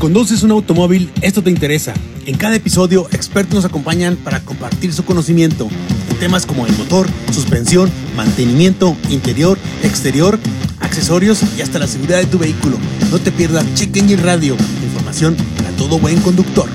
conduces un automóvil, esto te interesa. En cada episodio, expertos nos acompañan para compartir su conocimiento en temas como el motor, suspensión, mantenimiento, interior, exterior, accesorios y hasta la seguridad de tu vehículo. No te pierdas Check Engine Radio, información para todo buen conductor.